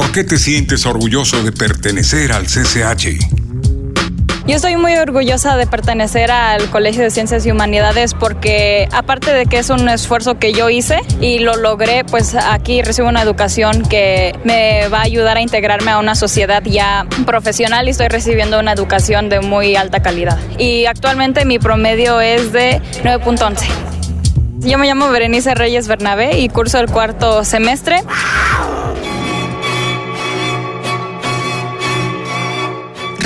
¿Por qué te sientes orgulloso de pertenecer al CCH? Yo estoy muy orgullosa de pertenecer al Colegio de Ciencias y Humanidades porque aparte de que es un esfuerzo que yo hice y lo logré, pues aquí recibo una educación que me va a ayudar a integrarme a una sociedad ya profesional y estoy recibiendo una educación de muy alta calidad. Y actualmente mi promedio es de 9.11. Yo me llamo Berenice Reyes Bernabé y curso el cuarto semestre.